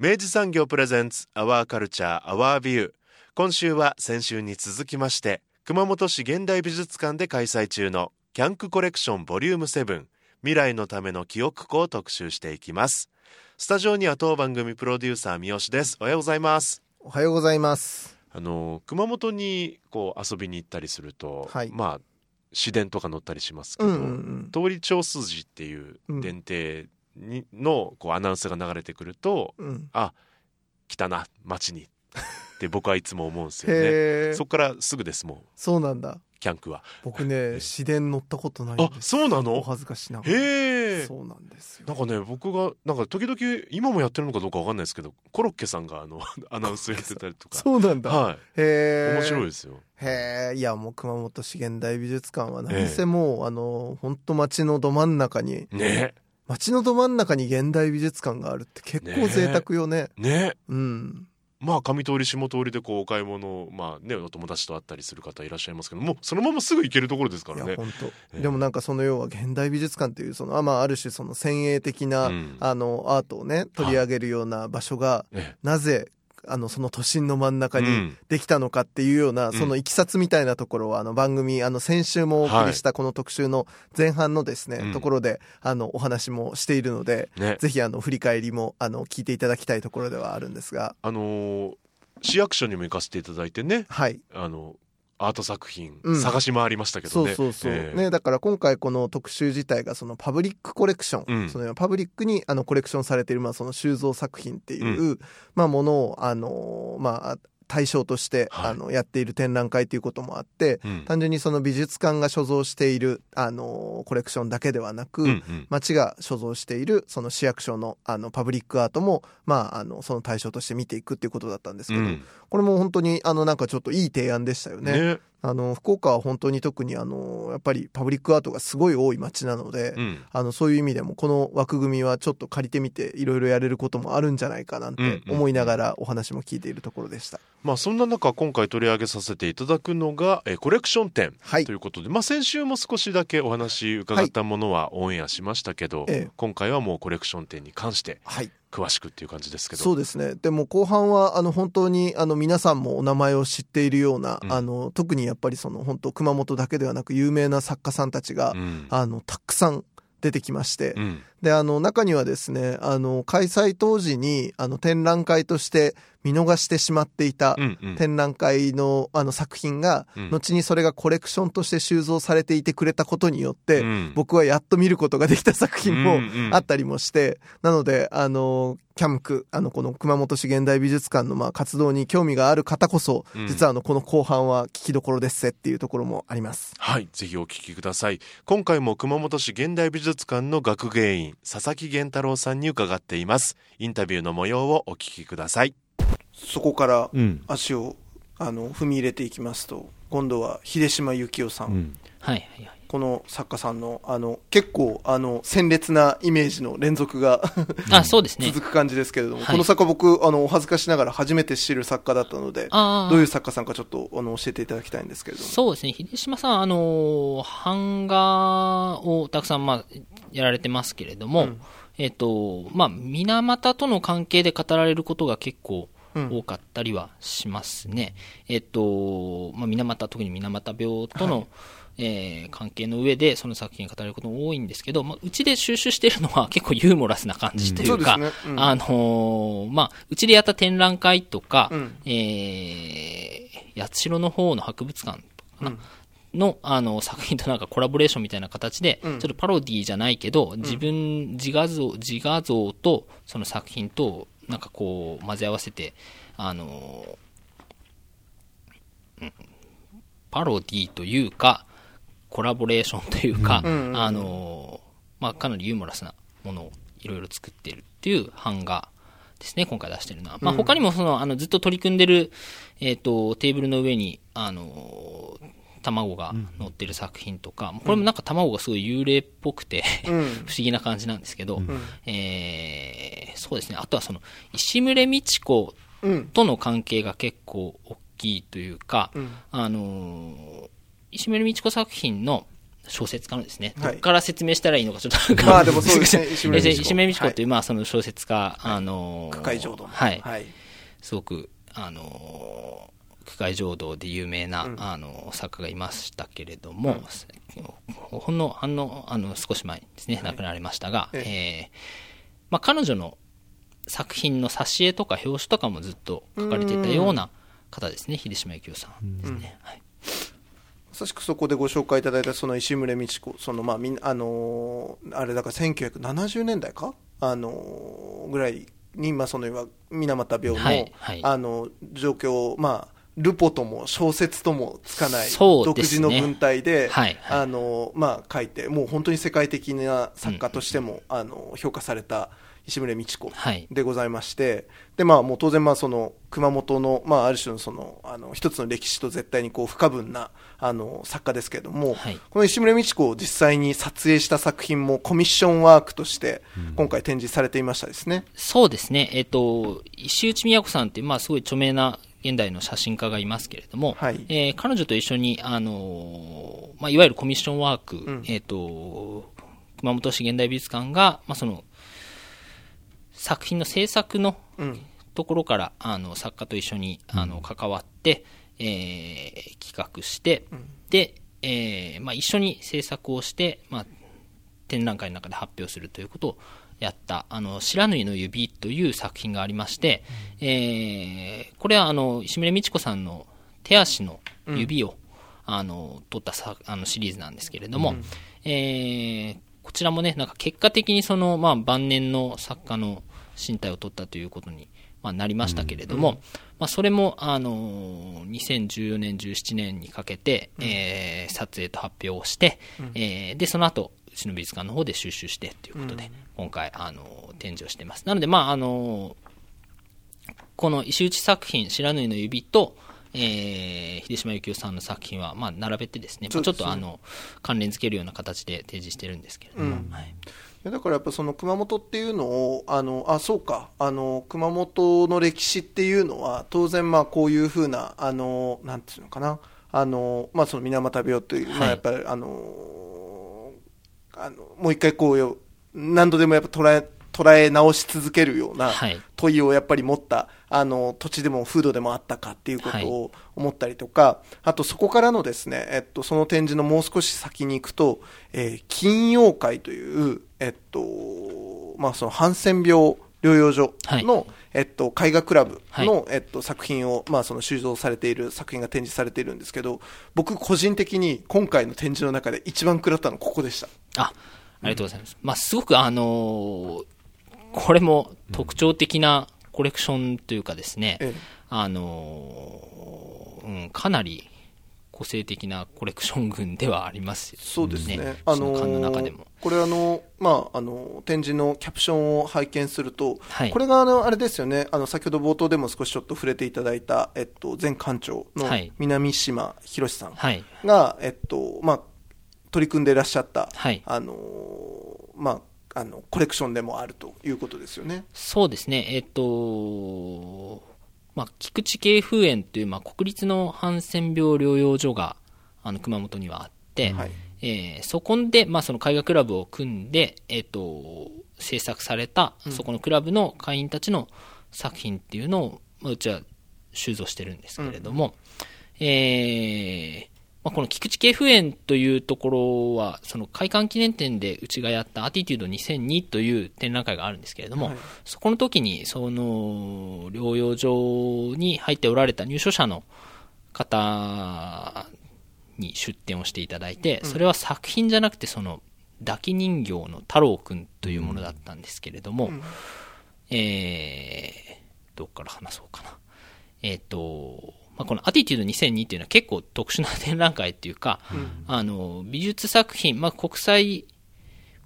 明治産業プレゼンツアワーカルチャーアワービュー今週は先週に続きまして熊本市現代美術館で開催中のキャンクコレクションボリューム7未来のための記憶庫を特集していきます。スタジオには当番組プロデューサー三好です。おはようございます。おはようございます。あの熊本にこう遊びに行ったりすると、はい、まあ市電とか乗ったりしますけど、うんうんうん、通り町筋っていう電停にのこうアナウンスが流れてくると、うん、あ来たな町に。って僕はいつも思うんですよね。そこからすぐですもんそうなんだ。キャンクは。僕ね市電乗ったことないあそうなの？お恥ずかしながら。へえそうなんですよ。なんかね僕がなんか時々今もやってるのかどうかわかんないですけどコロッケさんがあの アナウンスやってたりとか。そうなんだ。はい。へえ面白いですよ。へえいやもう熊本資源大美術館は何せもう、あの本当町のど真ん中にね街のど真ん中に現代美術館があるって結構贅沢よね。ね。ねうんまあ上通り下通りでこうお買い物まあねお友達と会ったりする方いらっしゃいますけどもそのまますぐ行けるところですからね。本当、えー、でもなんかその要は現代美術館というそのあまあある種その先鋭的な、うん、あのアートをね取り上げるような場所が、なぜあのその都心の真ん中にできたのかっていうような、うん、そのいきさつみたいなところはあの番組あの先週もお送りしたこの特集の前半のですね、はい、ところであのお話もしているので、ね、ぜひあの振り返りもあの聞いていただきたいところではあるんですが。あのー、市役所にも行かせていただいてね、はい、あのアート作品探し回りましたけどね、うん、そうそうそう、えー、ねだから今回この特集自体がそのパブリックコレクション、うん、そのパブリックにあのコレクションされているまあその収蔵作品っていう、うん、まあものをあのまあ対象として、はい、あのやっている展覧会ということもあって、うん、単純にその美術館が所蔵しているあのコレクションだけではなく、うんうん、町が所蔵しているその市役所のあのパブリックアートも、まあ、あのその対象として見ていくっていうことだったんですけど、うん、これも本当にあのなんかちょっといい提案でしたよね。ねあの福岡は本当に特にあのやっぱりパブリックアートがすごい多い街なので、うん、あのそういう意味でもこの枠組みはちょっと借りてみていろいろやれることもあるんじゃないかなんて思いながらお話も聞いているところでした。まあそんな中今回取り上げさせていただくのがえコレクション展ということで、はい、まあ先週も少しだけお話伺ったものはオンエアしましたけど、はい、今回はもうコレクション展に関して、はい詳しくっていう感じですけど。そうですね。でも後半はあの本当にあの皆さんもお名前を知っているような、うん、あの特にやっぱりその本当熊本だけではなく有名な作家さんたちが、うん、あのたくさん出てきまして、うん、であの中にはですねあの開催当時にあの展覧会として見逃してしまっていた展覧会のあの作品が、後にそれがコレクションとして収蔵されていてくれたことによって、僕はやっと見ることができた作品もあったりもして、なので、あの、キャムク、あの、この熊本市現代美術館のまあ活動に興味がある方こそ、実はあの、この後半は聞きどころですっていうところもあります。はい、ぜひお聞きください。今回も熊本市現代美術館の学芸員、佐々木源太郎さんに伺っています。インタビューの模様をお聞きください。そこから足を、うん、あの踏み入れていきますと今度は秀島幸雄さん、うん、はいはいはい、この作家さんのあの結構あの鮮烈なイメージの連続が あそうですね。続く感じですけれども、はい、この作家僕あのお恥ずかしながら初めて知る作家だったのでどういう作家さんかちょっとあの教えていただきたいんですけれども。そうですね。秀島さんあの版画をたくさん、まあ、やられてますけれども、うん、えっ、とまあ水俣との関係で語られることが結構多かったりはしますね。うん、えっと、まあ、水俣、特に水俣病との、はい、えー、関係の上でその作品語ることも多いんですけど、まあ、うちで収集しているのは結構ユーモラスな感じというか、うん。ね。うん、あのー、まあ、うちでやった展覧会とか、うん、えー、八代の方の博物館かな、のあの作品となんかコラボレーションみたいな形で、ちょっとパロディじゃないけど、自分、自画像、自画像とその作品となんかこう混ぜ合わせて、あのうん、パロディというか、コラボレーションというか、あのまあ、かなりユーモラスなものをいろいろ作ってるっていう版画ですね、今回出してるのは。まあ、他にもその、あの、ずっと取り組んでる、えっ、ー、と、テーブルの上に、あの卵が乗ってる作品とか、これもなんか卵がすごい幽霊っぽくて 不思議な感じなんですけど、えー、そうですね、あとはその、石牟美智子との関係が結構大きいというか、あの石牟美智子作品の小説家のですね、どこから説明したらいいのか、ちょっと、まあでもそうですね、石牟美智子。という、まあその小説家、あのー、はい、はい、すごく、あのー、区会浄土で有名な、うん、あの作家がいましたけれども、うん、ほんのあのあの少し前ですね、はい、亡くなられましたが、ええ。ー、まあ、彼女の作品の挿絵とか表紙とかもずっと書かれていたような方ですね、秀島幸雄さんですね。はい。まさしくそこでご紹介いただいたその石牟礼道子、そのまあみんあのー、あれだから1970年代か、あのー、ぐらいに、まあ、その水俣病の、はいはい、あの状況を、まあ、ルポとも小説ともつかない、独自の文体で、はいはい、あのまあ、書いて、もう本当に世界的な作家としても、うん、あの評価された石牟礼道子でございまして、はい、でまあ、もう当然、まあ、その熊本の、まあ、ある種のそのあの一つの歴史と絶対にこう不可分なあの作家ですけれども、はい、この石牟礼道子を実際に撮影した作品もコミッションワークとして今回展示されていましたですね、うん、そうですね、えっと、石内都さんって、まあ、すごい著名な現代の写真家がいますけれども、はい、えー、彼女と一緒に、あのまあ、いわゆるコミッションワーク、うん、えっと熊本市現代美術館が、まあ、その作品の制作のところから、あの作家と一緒にあの関わって、えー、企画して、で、えーまあ、一緒に制作をして、まあ、展覧会の中で発表するということをやった、あの、白縫の指という作品がありまして、うん、えー、これはあの、石村美智子さんの手足の指を、うん、あの、撮ったさあのシリーズなんですけれども、うん、えー、こちらもね、なんか結果的にその、まあ、晩年の作家の身体を取ったということに、まあ、なりましたけれども、うん、まあ、それも、あのー、2014年、17年にかけて、うん、えー、撮影と発表をして、うん、えー、で、その後、うちの美術館の方で収集してということで、今回、あのー、展示をしています。なので、まあ、あのこの石打ち作品、白縫の指と、えー、秀島幸雄さんの作品は、まあ、並べてですね、ちょっとあの関連付けるような形で提示してるんですけれども、はい。だからやっぱその熊本っていうのをあのあそうか。あの熊本の歴史っていうのは当然まあこういうふうなあのなんていうのかな。あのまあその水俣病という、はい、まあやっぱりあのあのもう一回こう何度でもやっぱ捉え捉え直し続けるような問いをやっぱり持った、あの土地でも風土でもあったかっていうことを思ったりとか、はい、あとそこからのですね、えっと、その展示のもう少し先に行くと、えー、金曜会という、えっと、まあそのハンセン病療養所の、はい、えっと、絵画クラブの、はい、えっと、作品を、まあ、その収蔵されている作品が展示されているんですけど、僕個人的に今回の展示の中で一番食らったのここでした。あ、ありがとうございます。うん、まあ、すごくあのー、これも特徴的なコレクションというかですね、ええ、あの、うん、かなり個性的なコレクション群ではありますよね。そうですね。あのの中でも。これあの、まあ、あの、展示のキャプションを拝見すると、はい、これがあの、あれですよね、あの、先ほど冒頭でも少しちょっと触れていただいた、えっと、前館長の南島博さんが、はい、えっと、まあ、取り組んでいらっしゃった、はい、あの、まあ、あのコレクションでもあるということですよね。そうですね、えっとまあ、菊池慶風園という、まあ、国立のハンセン病療養所があの熊本にはあって、はい、えー、そこで、まあ、その絵画クラブを組んで、えっと、制作された、そこのクラブの会員たちの作品っていうのを、まあ、うちは収蔵してるんですけれども、うん、えーまあ、この菊池系譜園というところは、その開館記念展でうちがやったアティテュード2002という展覧会があるんですけれども、はい、そこの時に、その、療養所に入っておられた入所者の方に出展をしていただいて、それは作品じゃなくて、その、抱き人形の太郎くんというものだったんですけれども、うん、えー、どっから話そうかな。えっ、ー、と、まあ、このアティテュード2002っていうのは結構特殊な 展覧会っていうか、うん、あの、美術作品、まあ、国際、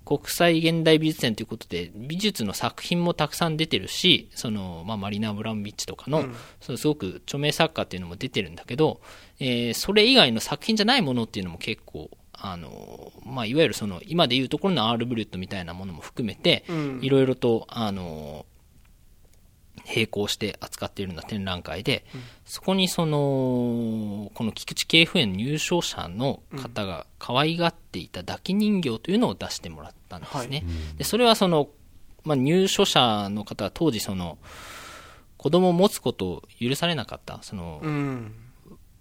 国際現代美術展ということで、美術の作品もたくさん出てるし、その、まあ、マリナ・ブランビッチとかの、うん、そのすごく著名作家っていうのも出てるんだけど、えー、それ以外の作品じゃないものっていうのも結構、あの、まあ、いわゆるその、今でいうところのアール・ブリュットみたいなものも含めて、いろいろと、あの、並行して扱っているような展覧会で、うん、そこにその、この菊池系譜園入賞者の方が可愛がっていた抱き人形というのを出してもらったんですね。はい、でそれはその、まあ、入所者の方は当時その、子供を持つことを許されなかった、その、うん、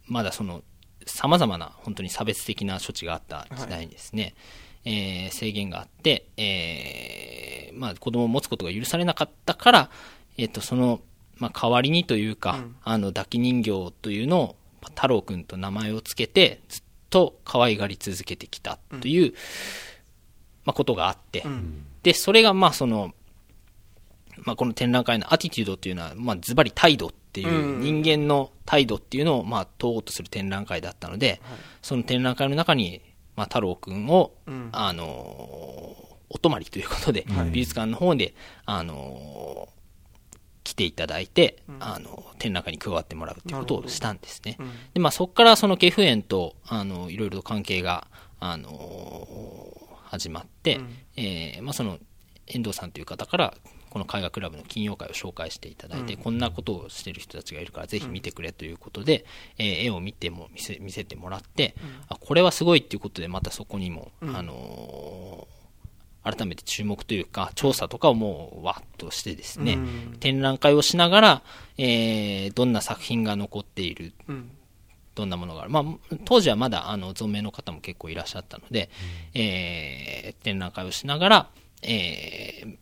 まだその、様々な本当に差別的な処置があった時代にですね、はい、えー、制限があって、えー、まあ子供を持つことが許されなかったから、えっ、と、その、まあ、代わりにというか、うん、あの、抱き人形というのを、太郎くんと名前を付けて、ずっと可愛がり続けてきたという、うん、まあ、ことがあって、うん、で、それが、まあ、その、まあ、この展覧会のアティテュードっていうのは、まあ、ズバリ態度っていう、人間の態度っていうのを、まあ、問おうとする展覧会だったので、その展覧会の中に、まあ、太郎くんを、あのお泊まりということで、美術館の方で、あの来ていただいて、うん、あの、展覧会に加わってもらうっていうことをしたんですね。うん、で、まあそこからそのケフ園と、あの、いろいろと関係が、あの始まって、うん、えー、まあその、遠藤さんという方から、この絵画クラブの金曜会を紹介していただいて、うん、こんなことをしてる人たちがいるからぜひ見てくれということで、うん、えー、絵を見ても見せ見せてもらって、うん、あこれはすごいっていうことでまたそこにも、あのー改めて注目というか、調査とかをもうわっとしてですね、うん、展覧会をしながら、えー、どんな作品が残っている、うん、どんなものがある。まあ、当時はまだ、あの、存命の方も結構いらっしゃったので、うん、えー、展覧会をしながら、えー、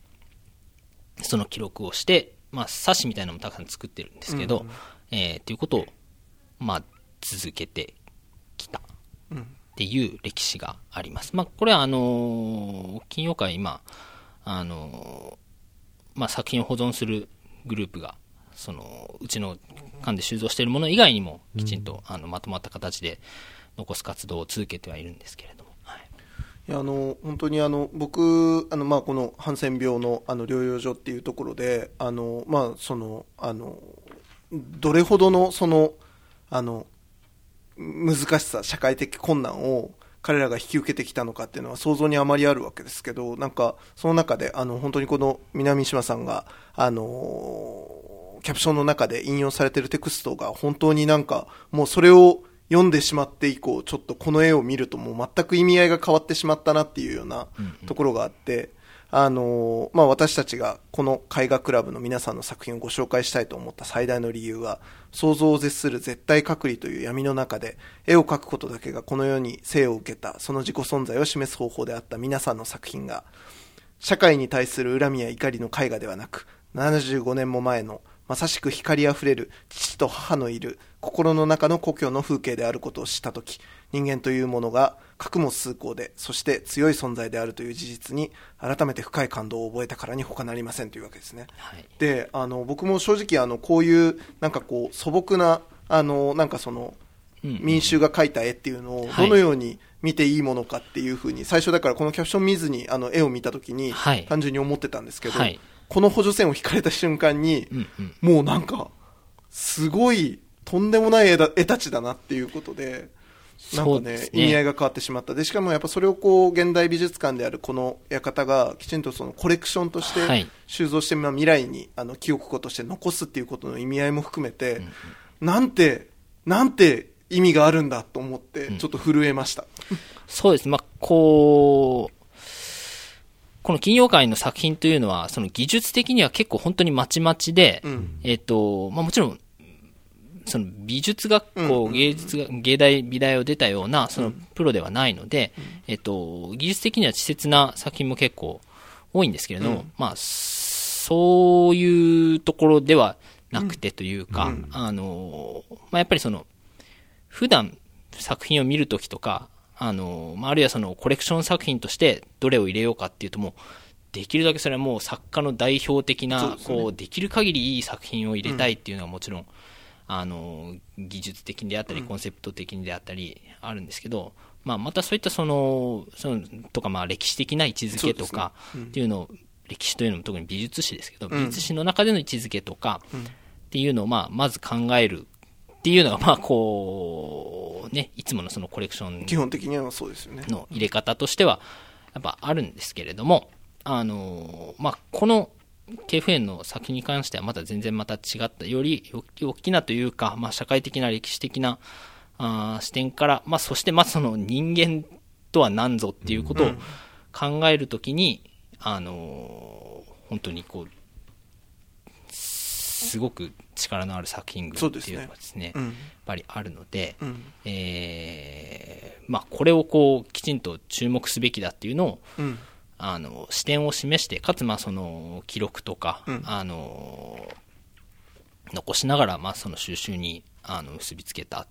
その記録をして、まあ、冊子みたいなのもたくさん作ってるんですけど、うん、えー、ということを、まあ、続けてきた。うんっていう歴史があります。まあ、これはあの、金曜会今、あの、まあ、作品を保存するグループが、その、うちの館で収蔵しているもの以外にも、きちんと、あの、まとまった形で残す活動を続けてはいるんですけれども。はい、いやあの本当にあの僕あの、まあ、このハンセン病のあの療養所っていうところであの、まあ、そのあのどれほどのそのあの難しさ、社会的困難を彼らが引き受けてきたのかっていうのは想像にあまりあるわけですけど、なんか、その中で、あの、本当にこの南島さんが、あのキャプションの中で引用されてるテクストが本当になんか、もうそれを読んでしまって以降、ちょっとこの絵を見るともう全く意味合いが変わってしまったなっていうようなところがあって、あのまあ、私たちがこの絵画クラブの皆さんの作品をご紹介したいと思った最大の理由は、想像を絶する絶対隔離という闇の中で、絵を描くことだけがこの世に生を受けた、その自己存在を示す方法であった皆さんの作品が、社会に対する恨みや怒りの絵画ではなく、75年も前のまさしく光あふれる父と母のいる心の中の故郷の風景であることを知ったとき、人間というものが核も崇高で、そして強い存在であるという事実に改めて深い感動を覚えたからに他なりませんというわけですね。はい、で、あの、僕も正直あの、こういうなんかこう素朴な、あの、なんかその、民衆が描いた絵っていうのをどのように見ていいものかっていうふうに、最初だからこのキャプション見ずにあの絵を見たときに単純に思ってたんですけど、はい。この補助線を引かれた瞬間に、もうなんか、すごい、とんでもない絵だ絵たちだなっていうことで、なんかね、ね意味合いが変わってしまった。で、しかもやっぱそれをこう、現代美術館であるこの館が、きちんとそのコレクションとして収蔵して、未来にあの記憶庫として残すっていうことの意味合いも含めて、うんうん、なんて、なんて意味があるんだと思って、ちょっと震えました。うん、そうです。まあ、こう、この金曜会の作品というのは、その技術的には結構本当にまちまちで、うん、えっ、ー、と、まあもちろん、その美術学校、芸術が、芸大、美大を出たような、そのプロではないので、えっと、技術的には稚拙な作品も結構多いんですけれども、まあ、そういうところではなくてというか、あの、まあ、やっぱりその、普段作品を見るときとか、あの、まあ、あるいはそのコレクション作品としてどれを入れようかっていうともう、できるだけそれはもう作家の代表的な、こう、できる限りいい作品を入れたいっていうのはもちろん、あの、技術的であったり、コンセプト的であったり、あるんですけど、まあ、またそういったその、その、とかまあ歴史的な位置づけとかっていうのを、歴史というのも特に美術史ですけど、美術史の中での位置づけとかっていうのをまあ、まず考えるっていうのが、まあ、こう、ね、いつものそのコレクション基本的にはそうですよね。の入れ方としては、やっぱあるんですけれども、あの、まあ、この KFN の作品に関してはまた全然また違った、より大きなというか、まあ、社会的な歴史的なあ視点から、まあ、そしてまずその人間とは何ぞっていうことを考えるときに、あの、本当にこう、すごく力のある作品群っていうのがですね、すね。うん、やっぱりあるので、うん、えー、まあ、これをこうきちんと注目すべきだっていうのを、うん、あの視点を示して、かつまあその記録とか、あの残しながらまあその収集にあの結びつけた、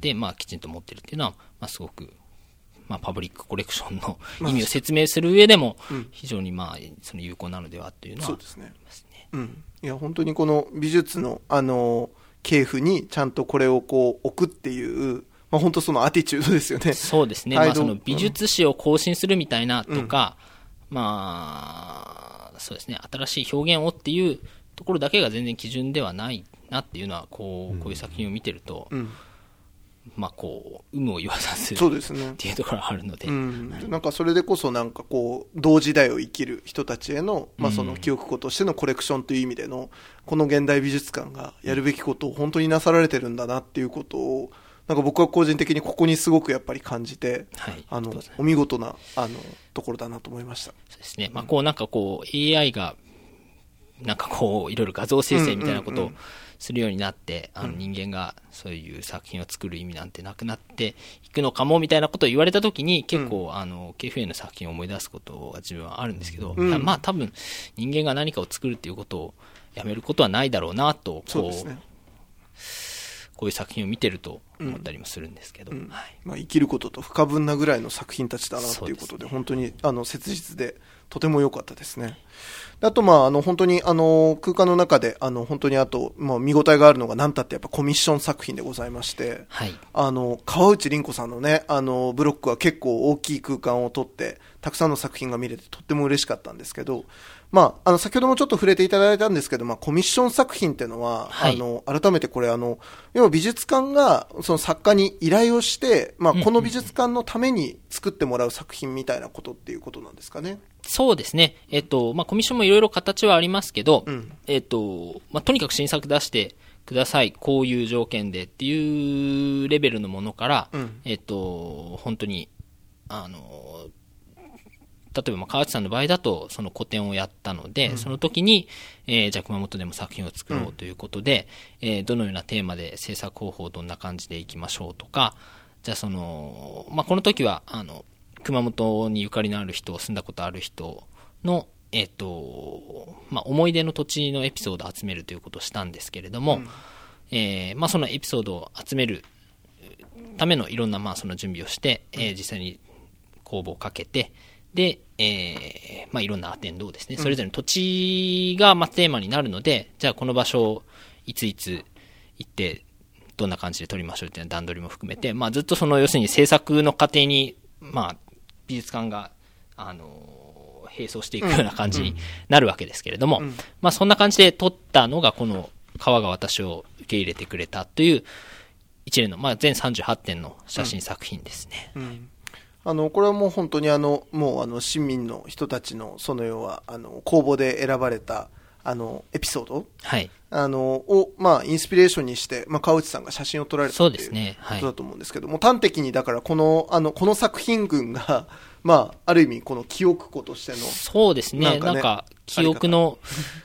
で、まあ、きちんと持ってるっていうのは、まあ、すごくまあ、パブリックコレクションの 意味を説明する上でも、非常にまあ、その有効なのではというのは、そうですね。うん。いや、本当にこの美術の、あの、系譜にちゃんとこれをこう置くっていう、まあ、本当そのアティチュードですよね。そうですね。まあ、その美術史を更新するみたいなとか、うん、まあ、そうですね、新しい表現をっていうところだけが全然基準ではないなっていうのは、こう、こういう作品を見てると、うん。まあ、こう有無を言わさずそうですね。っていうところがあるので、うん。なんかそれでこそなんかこう同時代を生きる人たちへの,、まあその記憶庫としてのコレクションという意味でのこの現代美術館がやるべきことを本当になさられてるんだなっていうことをなんか僕は個人的にここにすごくやっぱり感じて、はい、あのお見事なあのところだなと思いました。そうですね、まあ、こうなんかこう AI がなんかこういろいろ画像生成みたいなことを、するようになって、あの人間がそういう作品を作る意味なんてなくなっていくのかもみたいなことを言われたときに、結構、あの、KFA の作品を思い出すことが自分はあるんですけど、うん、まあ多分、人間が何かを作るっていうことをやめることはないだろうなと、こう、ね、こういう作品を見てると思ったりもするんですけど、はい、まあ、生きることと不可分なぐらいの作品たちだなということで、でね、本当にあの切実でとても良かったですね。あと、まあ、あの、本当に、あの、空間の中で、あの、本当にあと、まあ、見応えがあるのが、なんたってやっぱコミッション作品でございまして、はい。あの、川内凛子さんのね、あの、ブロックは結構大きい空間をとって、たくさんの作品が見れてとっても嬉しかったんですけど、まあ、あの、先ほどもちょっと触れていただいたんですけど、まあ、コミッション作品っていうのは、はい、あの、改めてこれ、あの、要は美術館が、その作家に依頼をして、まあ、この美術館のために作ってもらう作品みたいなことっていうことなんですかね？そうですね。えっと、まあ、コミッションもいろいろ形はありますけど、うん、えっと、まあ、とにかく新作出してください。こういう条件でっていうレベルのものから、うん、えっと、本当に、あの、例えば、ま川内さんの場合だと、その個展をやったので、うん、その時に、えー、じゃあ熊本でも作品を作ろうということで、うん、えー、どのようなテーマで制作方法どんな感じでいきましょうとか、じゃあその、まあ、この時は、あの、熊本にゆかりのある人、住んだことある人の、えっ、と、まあ、思い出の土地のエピソードを集めるということをしたんですけれども、うん、えー、まあ、そのエピソードを集めるためのいろんな、まあ、その準備をして、えー、実際に公募をかけて、で、えー、まあ、いろんなアテンドをですね、それぞれの土地が、まあ、テーマになるので、じゃあこの場所をいついつ行って、どんな感じで撮りましょうっていう段取りも含めて、まあ、ずっとその、要するに制作の過程に、まあ、美術館が、あの並走していくような感じになるわけですけれども、うん。うん、まあそんな感じで撮ったのがこの川が私を受け入れてくれたという一連の、まあ全38点の写真作品ですね。うん、あの、これはもう本当にあの、もうあの市民の人たちのその要は、あの、公募で選ばれた、あの、エピソード？はい。あの、を、まあ、インスピレーションにして、まあ、川内さんが写真を撮られたそうですね。はい。ことだと思うんですけども、端的に、だから、この、あの、この作品群が、まあ、ある意味、この記憶庫としての。そうですね。なんか、ね、記憶の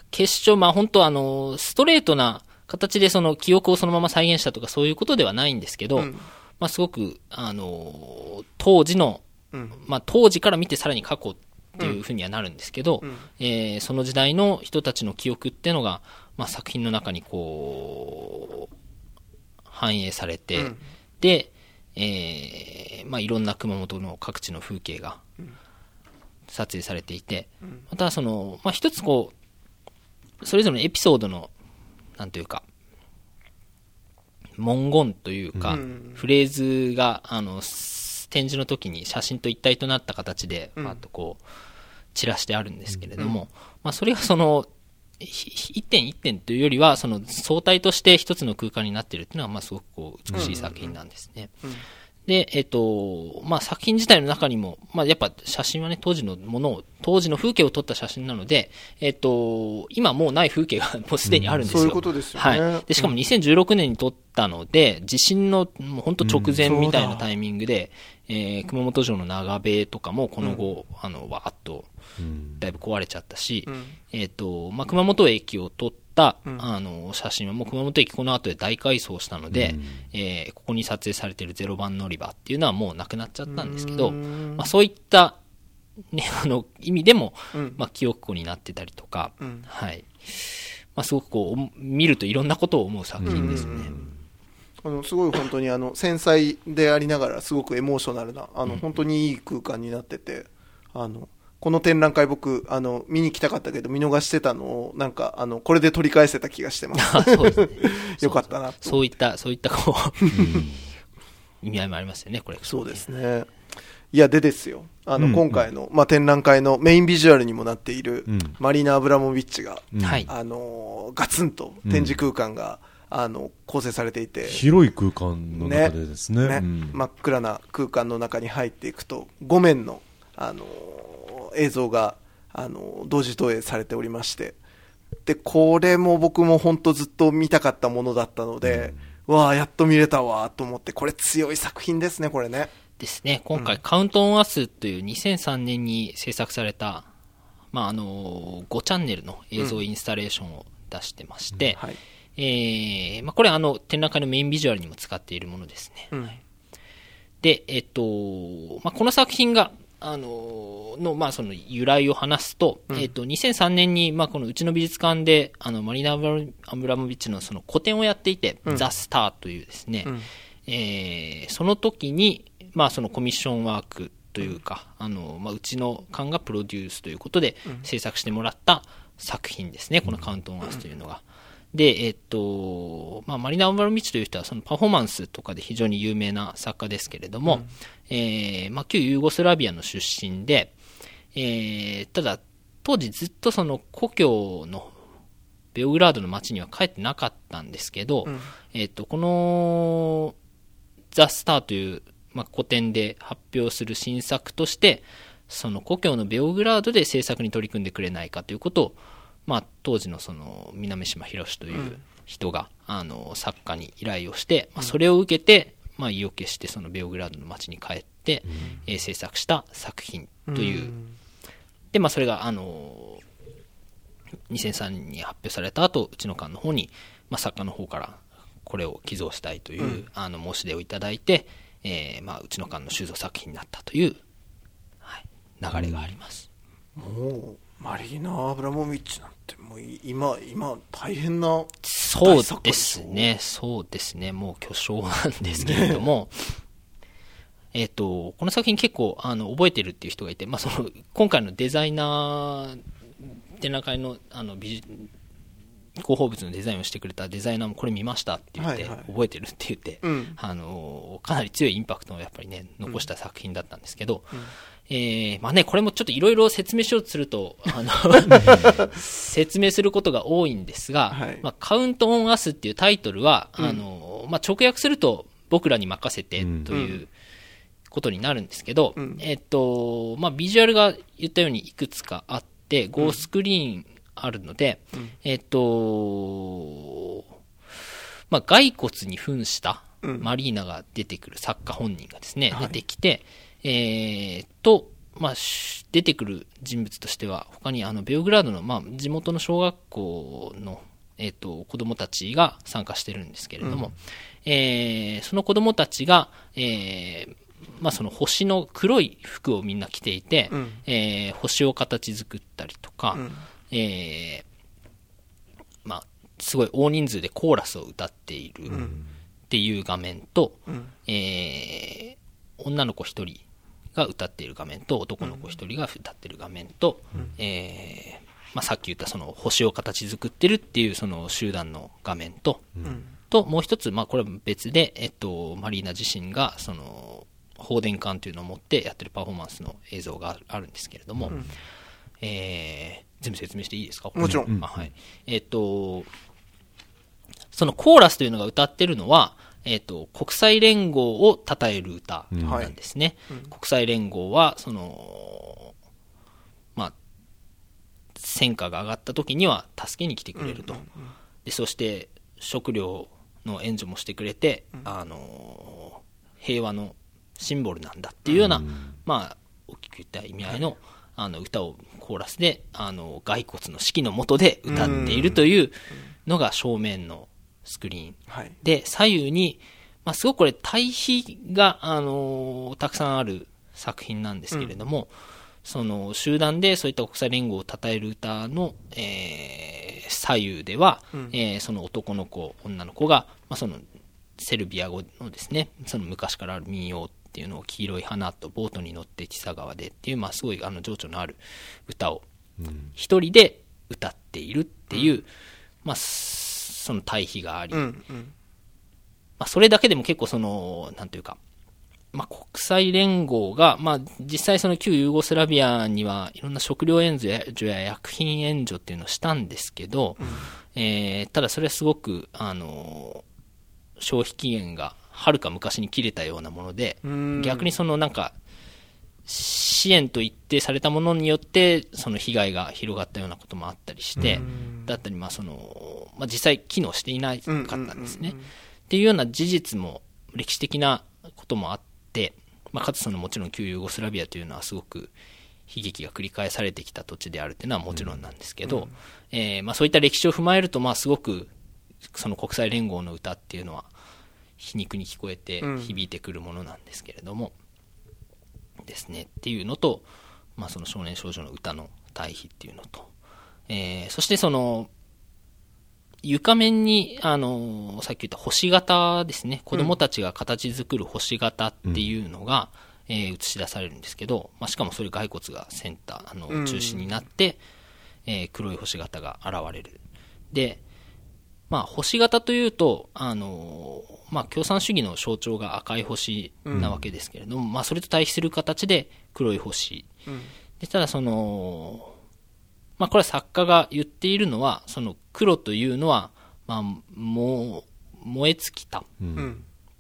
結晶、まあ、本当あの、ストレートな形でその記憶をそのまま再現したとかそういうことではないんですけど、うん、まあすごく、あの、当時の、うん、まあ当時から見てさらに過去っていうふうにはなるんですけど、うん、えー、その時代の人たちの記憶っていうのが、まあ作品の中にこう、反映されて、で、えー、まあいろんな熊本の各地の風景が撮影されていて、またその、まあ一つこう、それぞれのエピソードのなんというか、文言というか、フレーズが、あの、展示の時に写真と一体となった形で、パッとこう、散らしてあるんですけれども、まあ、それがその、一点一点というよりは、その相対として一つの空間になっているというのは、まあ、すごくこう、美しい作品なんですね。で、えっ、と、まあ、作品自体の中にも、まあ、やっぱ写真はね、当時のものを、当時の風景を撮った写真なので、えっ、と、今もうない風景が もうすでにあるんですよ。うん、そういうことですよね。はい。で、しかも2016年に撮ったので、地震の、もう本当直前みたいなタイミングで、うん、えー、熊本城の長塀とかもこの後、うん、あの、わーっと、だいぶ壊れちゃったし、えっ、と、まあ、熊本駅を撮っ、うん、あの写真はもう熊本駅この後で大改装したので、うん、えー、ここに撮影されているゼロ番乗り場っていうのはもうなくなっちゃったんですけど、まあ、そういった、ね、あの意味でも、まあ、記憶庫になってたりとか、はい。まあ、すごくこう見るといろんなことを思う作品ですね。あのすごい本当にあの繊細でありながらすごくエモーショナルなあの本当にいい空間になっててあのこの展覧会僕、あの、見に来たかったけど見逃してたのを、なんか、あの、これで取り返せた気がしてます。そうですね。よかったなそういった、そういったこう、意味合いもありますよね、これ。そうですね。いや、でですよ。あの、うん、今回の、まあ、展覧会のメインビジュアルにもなっている、うん、マリーナ・アブラモビッチが、うん、あの、ガツンと展示空間が、あの構成されていて広い空間の中でですね、ねね、真っ暗な空間の中に入っていくと5面の、あの映像があの同時投影されておりまして。でこれも僕も本当ずっと見たかったものだったので、うん、わあやっと見れたわと思ってこれ強い作品ですねこれね。ですね。今回、カウントオンアスという2003年に制作された、まあ、あの5チャンネルの映像インスタレーションを出してまして、うん。はい、えー、まあ、これあの展覧会のメインビジュアルにも使っているものですね、うん、で、えっとまあ、この作品があの、の、まあ、その由来を話すと、うん、えっ、と、2003年に、まあ、このうちの美術館で、あの、マリナ・アブラモビッチのその個展をやっていて、うん、ザ・スターというですね、うん、えー、その時に、まあ、そのコミッションワークというか、あの、まあ、うちの館がプロデュースということで制作してもらった作品ですね、このカウントオンアースというのが。で、えっと、まあ、マリナ・アンバロミッチという人はそのパフォーマンスとかで非常に有名な作家ですけれども、うん、えー、まあ、旧ユーゴスラビアの出身で、えー、ただ、当時ずっとその故郷のベオグラードの街には帰ってなかったんですけど、うん、えっと、この、ザ・スターという、まあ、古典で発表する新作として、その故郷のベオグラードで制作に取り組んでくれないかということを、まあ、当時のその南島博という人が、うん、あの作家に依頼をして、まあ、それを受けて、まあ、意を決してそのベオグラードの街に帰って、うん、えー、制作した作品という、うん、で、まあ、それがあの2003年に発表された後うちの館の方に、まあ、作家の方からこれを寄贈したいという、あの申し出をいただいて、えーまあ、うちの館の収蔵作品になったという、はい、流れがあります。もうマリーナ・アブラモビッチなんてもう今今大変なそうですね。そうですね。もう巨匠なんですけれども、ね、えっ、とこの作品結構あの覚えてるっていう人がいて、まあ、その今回のデザイナー展覧会のあの美広報物のデザインをしてくれたデザイナーもこれ見ましたって言って、はいはい、覚えてるって言って、うん、あのかなり強いインパクトをやっぱりね残した作品だったんですけど、うんえー、まあね、これもちょっといろいろ説明しようとすると、あの 説明することが多いんですが、はい、まあ、カウントオンアスっていうタイトルは、うん、あの、まあ、直訳すると、僕らに任せてということになるんですけど、うん、えっと、まあ、ビジュアルが言ったようにいくつかあって、5スクリーンあるので、うん、えっと、まあ、骸骨に扮したマリーナが出てくる作家本人がですね、出てきて、えー、と、まあ、出てくる人物としては、他にあのベオグラードの、まあ、地元の小学校の、えっ、ー、と、子供たちが参加してるんですけれども、うん、えー、その子供たちが、えー、まあ、その星の黒い服をみんな着ていて、うん、えー、星を形作ったりとか、うん、えー、まあ、すごい大人数でコーラスを歌っているっていう画面と、うん、えー、女の子一人が歌っている画面と、男の子一人が歌っている画面と、うん、えー、まあ、さっき言ったその星を形作ってるっていうその集団の画面と、うん、と、もう一つ、まあ、これは別で、えっと、マリーナ自身が、その、放電管というのを持ってやってるパフォーマンスの映像があるんですけれども、うん、えー、全部説明していいですか？もちろん。はい。えっと、そのコーラスというのが歌ってるのは、えっ、ー、と、国際連合を称える歌なんですね。うん。はい、国際連合は、その、まあ、戦火が上がった時には助けに来てくれると。で、そして、食料の援助もしてくれて、うん、あの、平和のシンボルなんだっていうような、うん、まあ、大きく言った意味合いの、あの、歌をコーラスで、あの、骸骨の指揮のもとで歌っているというのが正面のスクリーン。はい、で、左右に、まあ、すごくこれ対比が、あのー、たくさんある作品なんですけれども、うん、その集団でそういった国際連合を称える歌の、えー、左右では、うん、えー、その男の子、女の子が、まあ、そのセルビア語のですね、その昔からある民謡っていうのを黄色い花とボートに乗って千佐川でっていう、まあ、すごいあの情緒のある歌を一人で歌っているっていう、うん、まあ、その対比があり、うんうん、まあ、それだけでも結構その、なんというか、まあ、国際連合が、まあ、実際その旧ユーゴスラビアにはいろんな食料援助や薬品援助っていうのをしたんですけど、うん、えー、ただそれはすごく、あの、消費期限がはるか昔に切れたようなもので、逆にそのなんか、支援と一定されたものによって、その被害が広がったようなこともあったりして、だったり、まあその、まあ実際機能していなかったんですね。っていうような事実も、歴史的なこともあって、まあかつそのもちろん旧ユーゴスラビアというのはすごく悲劇が繰り返されてきた土地であるというのはもちろんなんですけど、えー、まあそういった歴史を踏まえると、まあすごく、その国際連合の歌っていうのは、皮肉に聞こえて響いてくるものなんですけれども、ですね。っていうのと、まあ、その少年少女の歌の対比っていうのと、えー、そしてその床面に、あのさっき言った星型ですね。子供たちが形作る星型っていうのが、うん、えー、映し出されるんですけど、まあ、しかもそれ骸骨がセンターあの中心になって、うん、えー、黒い星型が現れる。でまあ、星型というと、あのまあ、共産主義の象徴が赤い星なわけですけれども、うん、まあ、それと対比する形で黒い星。うん、でただ、その、まあ、これは作家が言っているのは、その黒というのは、まあ、もう、燃え尽きた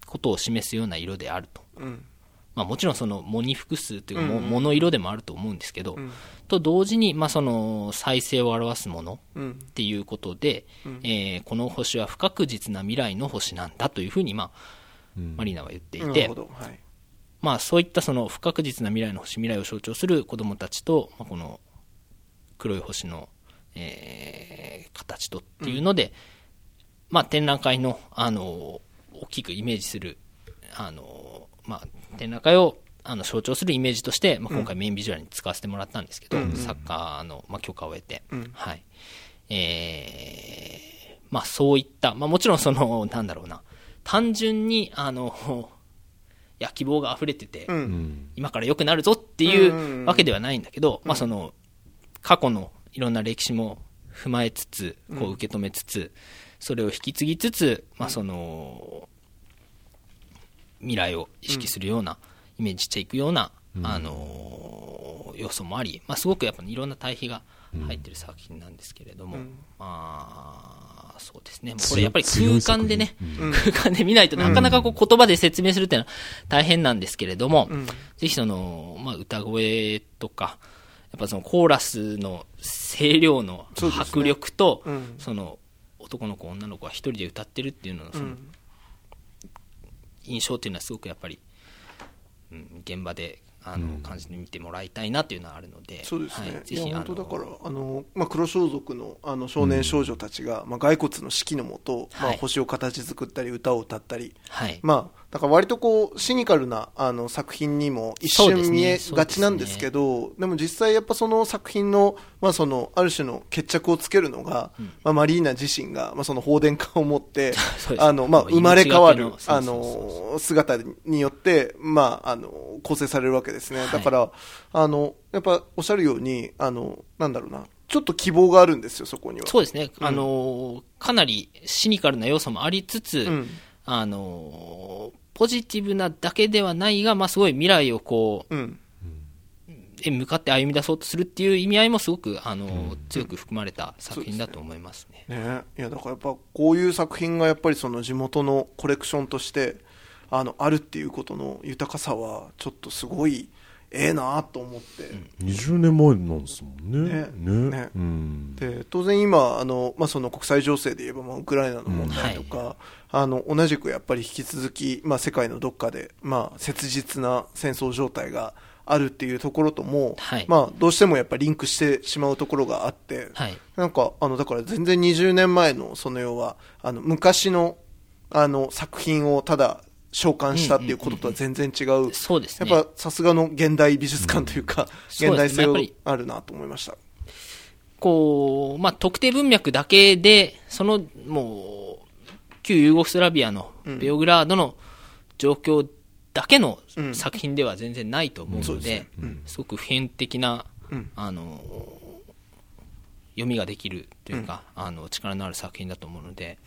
ことを示すような色であると。うん。まあ、もちろんその藻に複数というか、うん、藻の色でもあると思うんですけど、うん、と同時に、まあ、その再生を表すものっていうことで、うん、えー、この星は不確実な未来の星なんだというふうに、まあ、マリーナは言っていて、はい、まあ、そういったその不確実な未来の星未来を象徴する子どもたちと、まあ、この黒い星の、えー、形とっていうので、まあ、展覧会のあの大きくイメージするあの、まあ、展覧会をあの象徴するイメージとして、まあ、今回メインビジュアルに使わせてもらったんですけど、うん、サッカーの、まあ、許可を得て、うん、はい。えー、まあそういった、まあもちろんその、なんだろうな、単純に、あの、いや、希望が溢れてて、うん、今から良くなるぞっていうわけではないんだけど、まあその、過去のいろんな歴史も踏まえつつ、こう受け止めつつ、それを引き継ぎつつ、まあその、未来を意識するような、イメージしていくような、うん、あの要素もあり、まあ、すごくやっぱいろんな対比が入ってる作品なんですけれども、うん、まあそうですね。これやっぱり空間でね、空間で見ないとなかなかこう言葉で説明するっていうのは大変なんですけれども、ぜひその、まあ、歌声とかやっぱそのコーラスの声量の迫力と、そ、ねうん、その男の子女の子が一人で歌ってるっていうののその、印象っていうのはすごくやっぱり、うん、現場であの感じで見てもらいたいなというのはあるので、そうですね、はい、ぜひ本当だからあの、まあ、黒装束のあの少年少女たちが、うん、まあ、骸骨の指揮のもと、まあ、星を形作ったり歌を歌ったり、はい、まあ、だから割とこうシニカルなあの作品にも一瞬見えがちなんですけどで、ね。でも実際やっぱその作品の,、まあ、そのある種の決着をつけるのが、うん、まあ、マリーナ自身が、まあ、その放電管を持って あの、まあ、生まれ変わるあの姿によって、まあ、あの構成されるわけですね。だから、あの、やっぱおっしゃるように、あの、なんだろうな、ちょっと希望があるんですよ、そこには。そうですね。うん、あの、かなりシニカルな要素もありつつ、うん、あの、ポジティブなだけではないが、まあ、すごい未来をこう、うん、へ向かって歩み出そうとするっていう意味合いもすごくあの、うん、強く含まれた作品だと思いますね。ね、ね、いやだからやっぱこういう作品がやっぱりその地元のコレクションとしてあのあるっていうことの豊かさはちょっとすごいええなと思って、うん、20年前なんですもんね。ね。ね、うん、で当然今あの、まあ、その国際情勢で言えば、まあ、ウクライナの問題とか、うん。はい、あの同じくやっぱり引き続き、まあ、世界のどっかで、まあ、切実な戦争状態があるっていうところとも、はい、まあ、どうしてもやっぱりリンクしてしまうところがあって、はい、なんかあのだから全然20年前のその要はあの昔のあの作品をただ召喚したっていうこととは全然違う。そうですね。やっぱさすがの現代美術館というか、うん、現代性があるなと思いました。こう、まあ、特定文脈だけで、その、もう、旧ユーゴスラビアのベオグラードの状況だけの作品では全然ないと思うので、すごく普遍的な、あの、読みができるというか、あの、力のある作品だと思うので、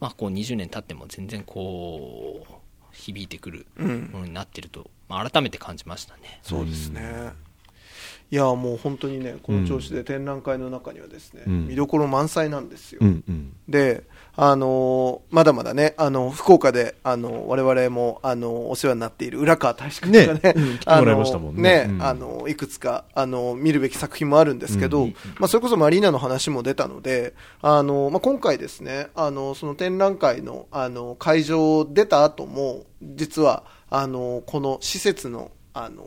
まあ、こう20年経っても全然こう、響いてくるものになってると、まあ、改めて感じましたね。そうですね、いやもう本当にねこの調子で展覧会の中にはですね、うん、見どころ満載なんですよ、うんうん、であのー、まだまだねあの福岡であの我々もあのお世話になっている浦川大使君がね、ね うん、あのね、うん、あのいくつかあの見るべき作品もあるんですけど、まあ、それこそマリーナの話も出たのであの、まあ、今回ですねあのその展覧会のあの会場出た後も実はあのこの施設のあの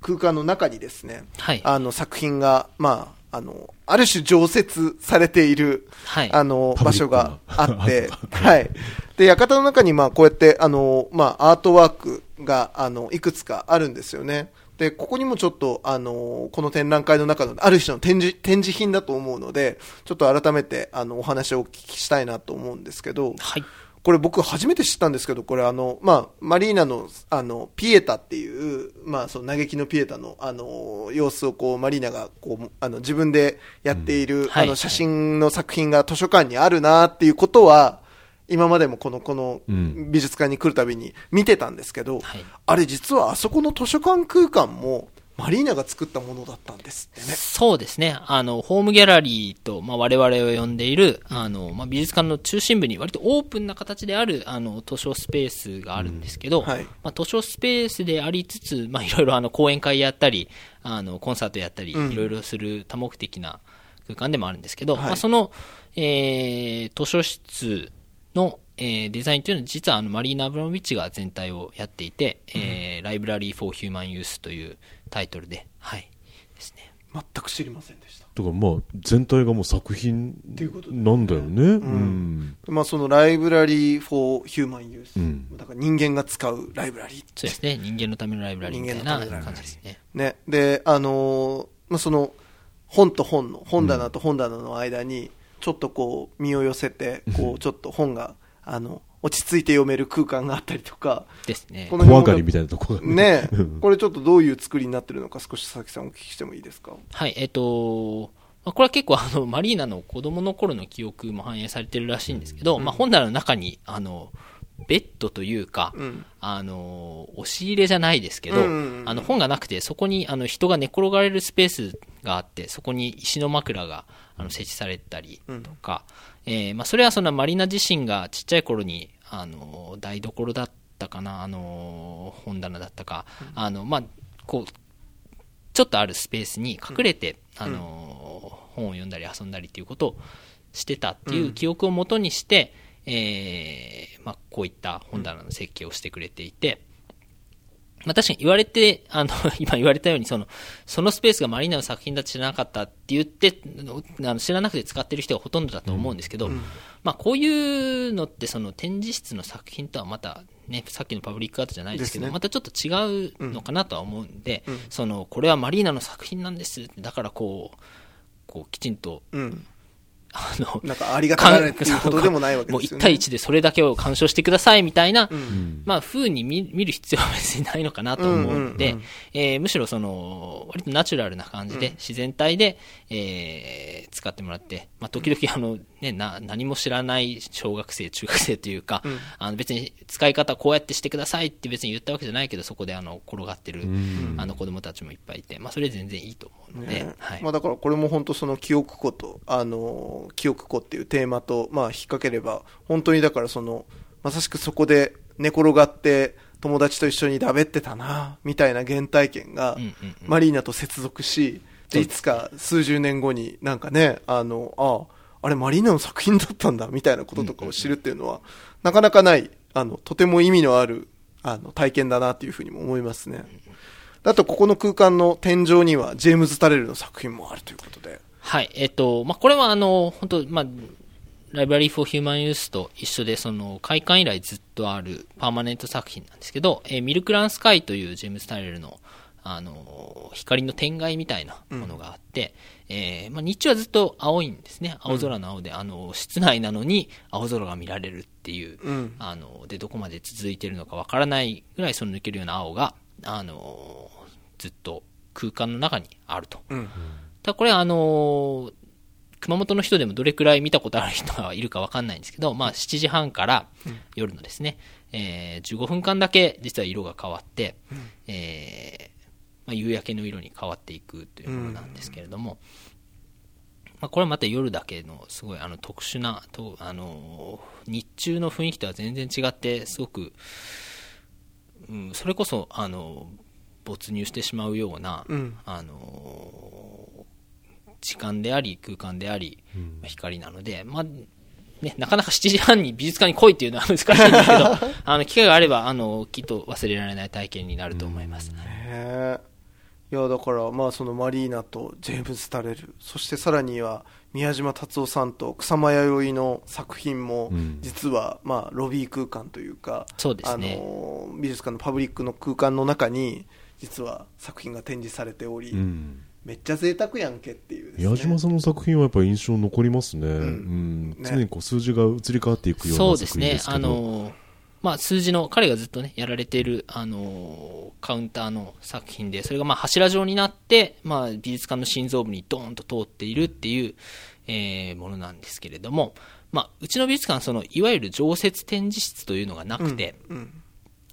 空間の中にですね、はい、あの作品が、まあ、あの、ある種常設されている、はい、あの、場所があって、はい。で、館の中に、まあ、こうやって、あの、まあ、アートワークが、あの、いくつかあるんですよね。で、ここにもちょっと、あの、この展覧会の中の、ある種の展示、展示品だと思うので、ちょっと改めて、あの、お話をお聞きしたいなと思うんですけど、はい。これ僕初めて知ったんですけど、これあの、まあ、マリーナの、あの、ピエタっていう、まあ、その嘆きのピエタの、あの、様子をこう、マリーナが、こう、あの、自分でやっている、うん、あの、写真の作品が図書館にあるなっていうことは、今までもこの、この美術館に来るたびに見てたんですけど、うんはい、あれ実はあそこの図書館空間も、マリーナが作ったものだったんですってね。そうですね。あの、ホームギャラリーと、まあ、我々を呼んでいる、あの、まあ、美術館の中心部に割とオープンな形である、あの、図書スペースがあるんですけど、うんはい、まあ、図書スペースでありつつ、まあ、いろいろあの、講演会やったり、あの、コンサートやったり、いろいろする多目的な空間でもあるんですけど、はい、まあ、その、えー、図書室の、えー、デザインというのは実はあのマリーナ・アブラモビッチが全体をやっていて、うん、えー、ライブラリー・フォー・ヒューマン・ユースというタイトルで、はい。ですね。全く知りませんでした。だからまあ、全体がもう作品なんだよね。うん。まあ、そのライブラリー・フォー・ヒューマン・ユース。うん、だから人間が使うライブラリー。そうですね。人間のためのライブラリーみたいな感じですね。ね。で、あのー、まあ、その、本と本の、本棚と本棚の間に、ちょっとこう、身を寄せて、こう、ちょっと本が、あの、落ち着いて読める空間があったりとか。ですね。この怖がりみたいなところがね。ね これちょっとどういう作りになってるのか少し佐々木さんお聞きしてもいいですか？はい、えっ、ー、と、まあ、これは結構あの、マリーナの子供の頃の記憶も反映されてるらしいんですけど、うん、まあ本棚の中に、あの、ベッドというか、うん、あの、押し入れじゃないですけど、あの本がなくて、そこにあの人が寝転がれるスペースがあって、そこに石の枕があの設置されたりとか、うん、えー、まあ、それはそのマリーナ自身がちっちゃい頃にあの台所だったかな、あの本棚だったか、うん、あのまあ、こうちょっとあるスペースに隠れて、うん、あの本を読んだり遊んだりっていうことをしてたっていう記憶をもとにして、うん、えー、まあ、こういった本棚の設計をしてくれていて、まあ確かに言われて、あの、今言われたように、その、そのスペースがマリーナの作品だって知らなかったって言って、あの知らなくて使ってる人がほとんどだと思うんですけど、うん、まあこういうのってその展示室の作品とはまた、ね、さっきのパブリックアートじゃないですけど、ね、またちょっと違うのかなとは思うんで、うん、その、これはマリーナの作品なんです。だからこう、こうきちんと、うんあの、なんかありがたがれっていうことでもないわけですよね。もう1対1でそれだけを干渉してくださいみたいな、うん、まあ、風に見見る必要は別にないのかなと思うんで、えむしろその、割とナチュラルな感じで、うん、自然体で、えー、使ってもらって、まあ、時々あの、ね、な、何も知らない小学生、中学生というか、うん、あの別に使い方こうやってしてくださいって別に言ったわけじゃないけど、そこであの、転がってる、あの子供たちもいっぱいいて、まあ、それ全然いいと思うので、ね、はい。まあ、だからこれも本当その記憶庫と、あの、記憶庫っていうテーマと、まあ、引っ掛ければ、本当にだからその、まさしくそこで寝転がって、友達と一緒にだべってたな、みたいな原体験が、マリーナと接続し、で、いつか数十年後になんかね、あの、ああ、あれマリーナの作品だったんだ、みたいなこととかを知るっていうのは、なかなかない、あの、とても意味のある、あの、体験だなっていうふうにも思いますね。あと、ここの空間の天井には、ジェームズ・タレルの作品もあるということで。はい、えっ、と、まあ、これはあの、本当まあ、ライブラリー・フォー・ヒューマン・ユースと一緒で、その、開館以来ずっとあるパーマネント作品なんですけど、えー、ミルクラン・スカイというジェームズ・タレルの、あの、光の天外みたいなものがあって、うん、えー、まあ、日中はずっと青いんですね。青空の青で、うん、あの、室内なのに青空が見られるっていう、うん、あの、で、どこまで続いてるのかわからないぐらいその抜けるような青が、あの、ずっと空間の中にあると。うん、ただこれあの、熊本の人でもどれくらい見たことある人がいるかわかんないんですけど、まあ7時半から夜のですね、えー、15分間だけ実は色が変わって、えーまあ、夕焼けの色に変わっていくというものなんですけれども、まあ、これはまた夜だけのすごいあの特殊なと、あの日中の雰囲気とは全然違ってすごく、うん、それこそあの没入してしまうような、うん、あの時間であり空間であり、うん、光なので、まあね、なかなか7時半に美術館に来いっていうのは難しいんですけど あの機会があればあのきっと忘れられない体験になると思います。うんいやだからまあそのマリーナとジェームズ・タレル。そしてさらには宮島達夫さんと草間彌生の作品も実はまあロビー空間というか、そうですね、あの美術館のパブリックの空間の中に実は作品が展示されており、うん、めっちゃ贅沢やんけっていう、ね、宮島さんの作品はやっぱ印象残りますね,、うん。常にこう数字が移り変わっていくような作品ですけど。そうですね。あのまあ、数字の、彼がずっとね、やられている、あのー、カウンターの作品で、それがまあ柱状になって、まあ、美術館の心臓部にドーンと通っているっていう、えー、ものなんですけれども、まあ、うちの美術館その、いわゆる常設展示室というのがなくて、うんうん、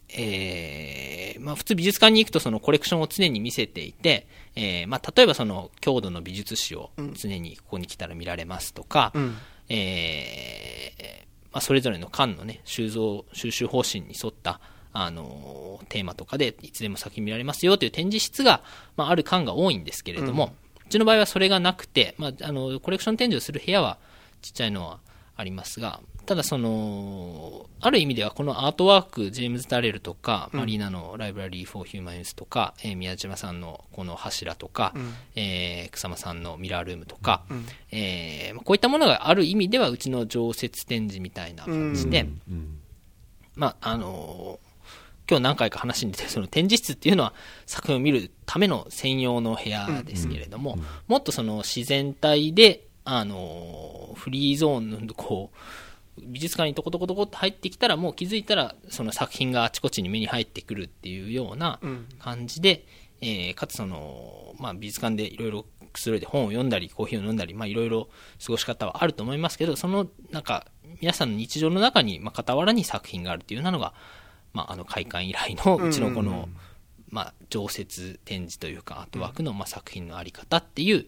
えー、まあ、普通美術館に行くとそのコレクションを常に見せていて、えー、まあ、例えばその、郷土の美術史を常にここに来たら見られますとか、うん、えー、まあ、それぞれの館のね、収蔵、収集方針に沿った、あのー、テーマとかでいつでも先見られますよという展示室が、まあ、ある館が多いんですけれども、うん、うちの場合はそれがなくて、まあ、あの、コレクション展示をする部屋はちっちゃいのはありますが、ただその、ある意味ではこのアートワーク、ジェームズ・タレルとか、マリーナのライブラリー・フォー・ヒューマン・ユースとか、えー、宮島さんのこの柱とか、うん、えー、草間さんのミラールームとか、うん、えー、こういったものがある意味ではうちの常設展示みたいな感じで、うん、まあ、あのー、今日何回か話に出てその展示室っていうのは作品を見るための専用の部屋ですけれども、もっとその自然体で、あのフリーゾーンのこう、美術館にトコトコトコって入ってきたらもう気づいたらその作品があちこちに目に入ってくるっていうような感じで、うん、えー、かつその、まあ、美術館でいろいろくつろいで本を読んだりコーヒーを飲んだりいろいろ過ごし方はあると思いますけどそのなんか皆さんの日常の中に、まあ、傍らに作品があるっていうのが、まあ、あの開館以来のうちのこの、うんうん、まあ、常設展示というかアートワークの、まあ、作品のあり方っていう、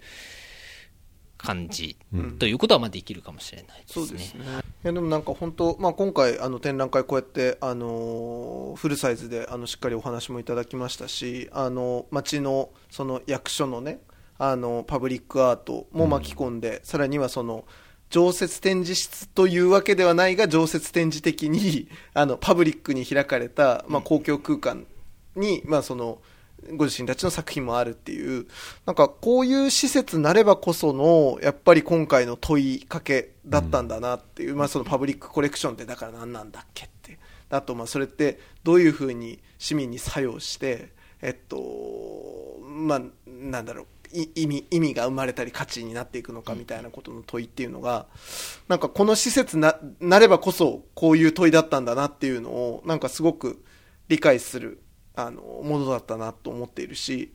感じ、ということはまあできるかもしれないですね。そうですね。いやでもなんか本当、まあ、今回あの展覧会こうやって、あのフルサイズであのしっかりお話もいただきましたしあの町のその役所のねあのパブリックアートも巻き込んで、うん、さらにはその常設展示室というわけではないが常設展示的にあのパブリックに開かれた、まあ、公共空間に、まあその、ご自身たちの作品もあるっていう、なんかこういう施設なればこその、やっぱり今回の問いかけだったんだなっていう、うん、まあそのパブリックコレクションってだから何なんだっけって。あとまあそれってどういうふうに市民に作用して、えっと、まあなんだろう、意味意味が生まれたり価値になっていくのかみたいなことの問いっていうのがなんかこの施設ななればこそこういう問いだったんだなっていうのをなんかすごく理解するあのものだったなと思っているし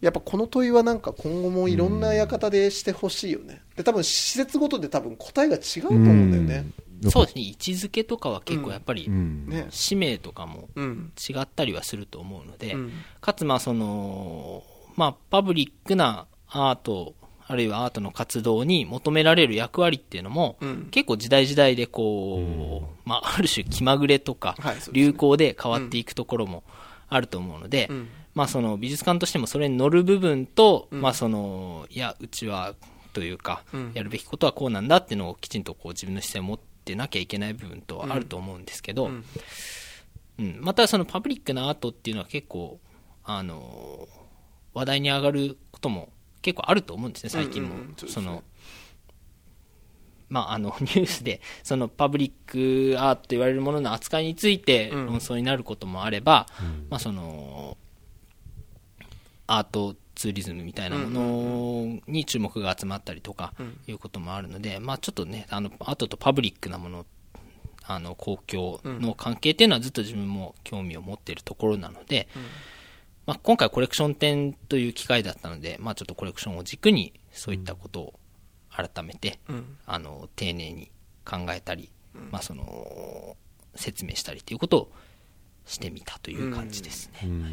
やっぱこの問いはなんか今後もいろんな館でしてほしいよね。で多分施設ごとで多分答えが違うと思うんだよね。そうですね。位置づけとかは結構やっぱり、ね、使命とかも違ったりはすると思うので、かつまあそのまあパブリックなアートあるいはアートの活動に求められる役割っていうのも、うん、結構時代時代でこう、うん、まあ、ある種気まぐれとか、流行で変わっていくところもあると思うので、うん、まあ、その美術館としてもそれに乗る部分と、まあ、そのいやうちはというか、やるべきことはこうなんだっていうのをきちんとこう自分の視線を持ってなきゃいけない部分とはあると思うんですけど、うん。またそのパブリックなアートっていうのは結構あの話題に上がることも結構あると思うんですね最近も。そのまあ、あの ニュースでそのパブリックアートと言われるものの扱いについて論争になることもあれば、うん、まあ、そのアートツーリズムみたいなものに注目が集まったりとかいうこともあるので、まあ、ちょっとねあのアートとパブリックなものあの公共の関係っていうのはずっと自分も興味を持っているところなので、まあ、今回コレクション展という機会だったので、まあ、ちょっとコレクションを軸にそういったことを改めて、うん、あの丁寧に考えたり、うん、まあ、その説明したりということをしてみたという感じですね、はい、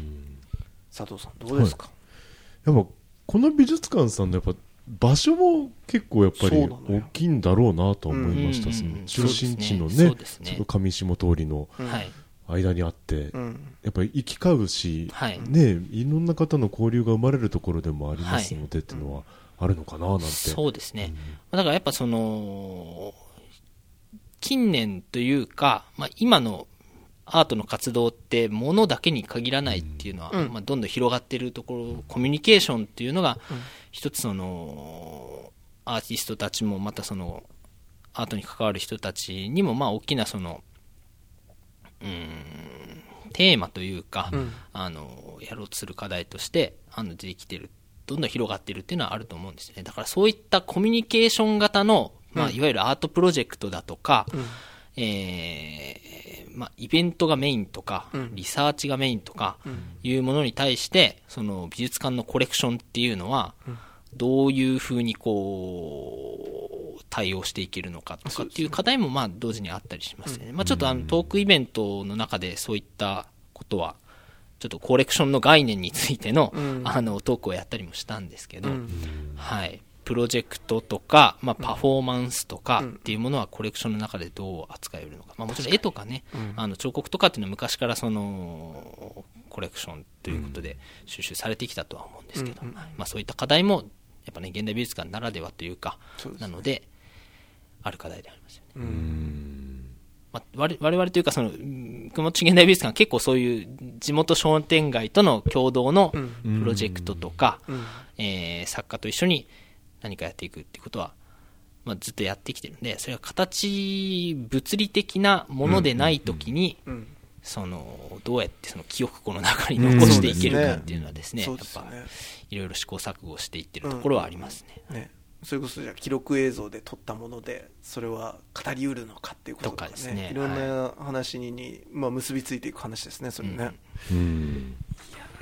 佐藤さんどうですか、はい、やっぱこの美術館さんのやっぱ場所も結構やっぱり大きいんだろうなと思いました、その中心地のね、ちょっと上下通りの間にあって、やっぱり行き交うし、はい、ね、いろんな方の交流が生まれるところでもありますので、っていうのは、あるのかななんて。そうですね。うん、だからやっぱその、近年というか、まあ、今のアートの活動ってものだけに限らないっていうのは、うん、まあ、どんどん広がっているところコミュニケーションっていうのが、一つそのアーティストたちもまたそのアートに関わる人たちにもまあ大きなそのうんテーマというか、うん、あのやろうとする課題としてあの出てきてるどんどん広がってるっていうのはあると思うんですね。だからそういったコミュニケーション型の、まあ、いわゆるアートプロジェクトだとか、うん、えー、まあ、イベントがメインとか、うん、リサーチがメインとかいうものに対してその美術館のコレクションっていうのは、どういうふうにこう対応していけるのかとかっていう課題もまあ同時にあったりしますね、まあ、ちょっとあのトークイベントの中でそういったことはちょっとコレクションの概念についての,、あのトークをやったりもしたんですけど、はい、プロジェクトとか、まあ、パフォーマンスとかっていうものはコレクションの中でどう扱えるのか、まあ、もちろん絵とかね、あの彫刻とかっていうのは昔からそのコレクションということで収集されてきたとは思うんですけど、まあ、そういった課題もやっぱね現代美術館ならではというかなのである課題でありますよね。まあ、我々というかその熊本現代美術館は結構そういう地元商店街との共同のプロジェクトとか、うん、えー、作家と一緒に何かやっていくっていうことは、まあ、ずっとやってきてるんでそれは形物理的なものでない時に、そのどうやってその記憶庫の中に残していけるかっていうのはですね、やっぱいろいろ試行錯誤していってるところはありますね。ねそれこそじゃ記録映像で撮ったものでそれは語りうるのかっていうこととかですね。いろんな話に、はい、まあ、結びついていく話ですねそれね、うん、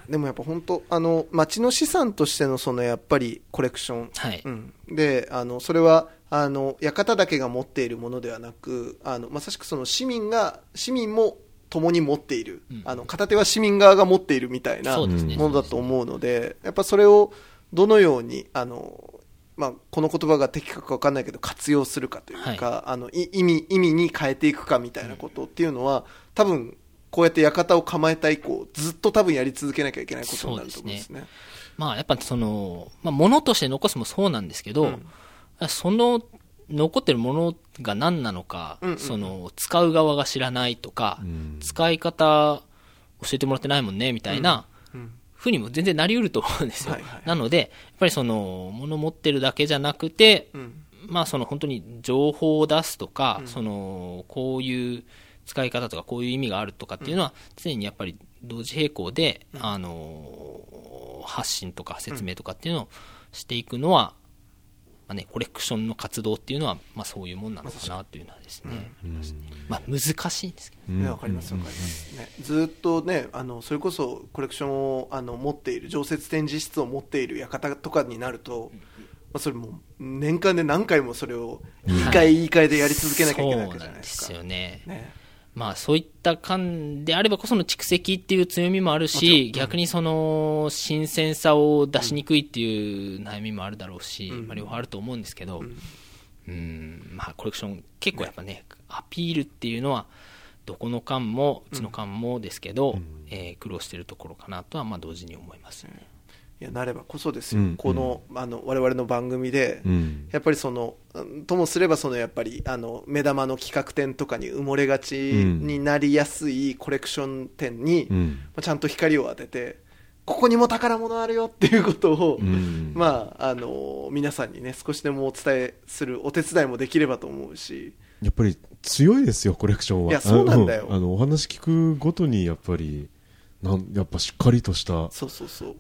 でもやっぱ本当あの町の資産としてのそのやっぱりコレクション、はい。うん、であのそれはあの館だけが持っているものではなくあのまさしくその市民が市民も共に持っている、うん、あの片手は市民側が持っているみたいなものだと思うので、やっぱそれをどのようにあのまあ、この言葉が的確か分かんないけど活用するかというか、はい、あの意味意味に変えていくかみたいなことっていうのは多分こうやって館を構えた以降ずっと多分やり続けなきゃいけないことになると思うんですね。すねまあ、やっぱその、まあ、物として残すもそうなんですけど、うん、その残ってるものが何なのか、うんうん、その使う側が知らないとか、うん、使い方教えてもらってないもんね、みたいな、ふうにも全然なりうると思うんですよ。はいはい、なので、やっぱりその、物持ってるだけじゃなくて、うん、まあその本当に情報を出すとか、うん、その、こういう使い方とか、こういう意味があるとかっていうのは、常にやっぱり同時並行で、あの、発信とか説明とかっていうのをしていくのは、まあね、コレクションの活動っていうのは、まあ、そういうもんなのかなというのはですね、うん、まあ、難しいんですけど、ね、わかりますわかります、ね、ずっとねあのそれこそコレクションをあの持っている常設展示室を持っている館とかになると、まあ、それも年間で何回もそれを言い換え言い換えでやり続けなきゃいけないわけじゃないですか、そうなんですよね。ねまあそういった感であればこその蓄積っていう強みもあるし、うん、逆にその新鮮さを出しにくいっていう悩みもあるだろうし、うん、まあ両方あると思うんですけど、うん、うんまあコレクション結構やっぱね、アピールっていうのは、どこの館も、うちの館もですけど、うん、えー、苦労しているところかなとはまあ同時に思いますよね。いやなればこそですよ、うん、このあの我々の番組で、うん、やっぱりそのともすればそのやっぱりあの目玉の企画展とかに埋もれがちになりやすいコレクション展に、うん、まあ、ちゃんと光を当ててここにも宝物あるよっていうことを、まああの皆さんにね少しでもお伝えするお手伝いもできればと思うし。やっぱり強いですよコレクションは。いやそうなんだよ。あのお話聞くごとにやっぱりなんやっぱしっかりとした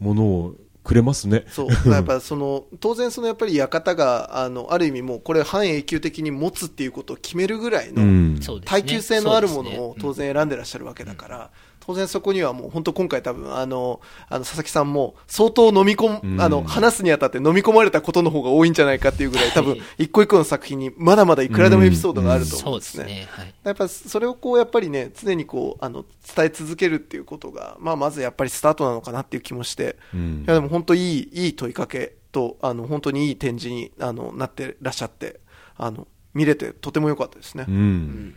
ものをくれますね。そう。やっぱその、当然そのやっぱり館が、あの、ある意味もうこれ半永久的に持つっていうことを決めるぐらいの、耐久性のあるものを当然選んでらっしゃるわけだから、当然そこにはもう本当今回多分あの、あの佐々木さんも相当飲み込む、あの、話すにあたって飲み込まれたことの方が多いんじゃないかっていうぐらい多分一個一個の作品にまだまだいくらでもエピソードがあると思うんですね。そうですね。はい。やっぱそれをこうやっぱりね、常にこう、あの、伝え続けるっていうことが、まあまずやっぱりスタートなのかなっていう気もして、いやでも本当いい、いい問いかけと、あの、本当にいい展示にあのなってらっしゃって、あの、見れてとても良かったですね。うん、うん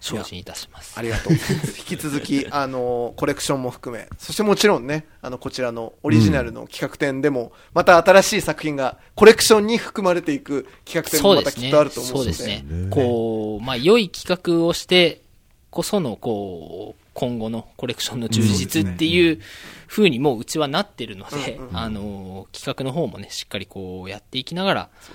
精進いたします。ありがとう。引き続き、あの、コレクションも含め、そしてもちろんね、あの、こちらのオリジナルの企画展でも、また新しい作品がコレクションに含まれていく企画展もまたきっとあると思うので。そうですね。こう、まあ、良い企画をしてこその、こう、今後のコレクションの充実っていうふうにもううちはなってるので、あの、企画の方もね、しっかりこうやっていきながら、そ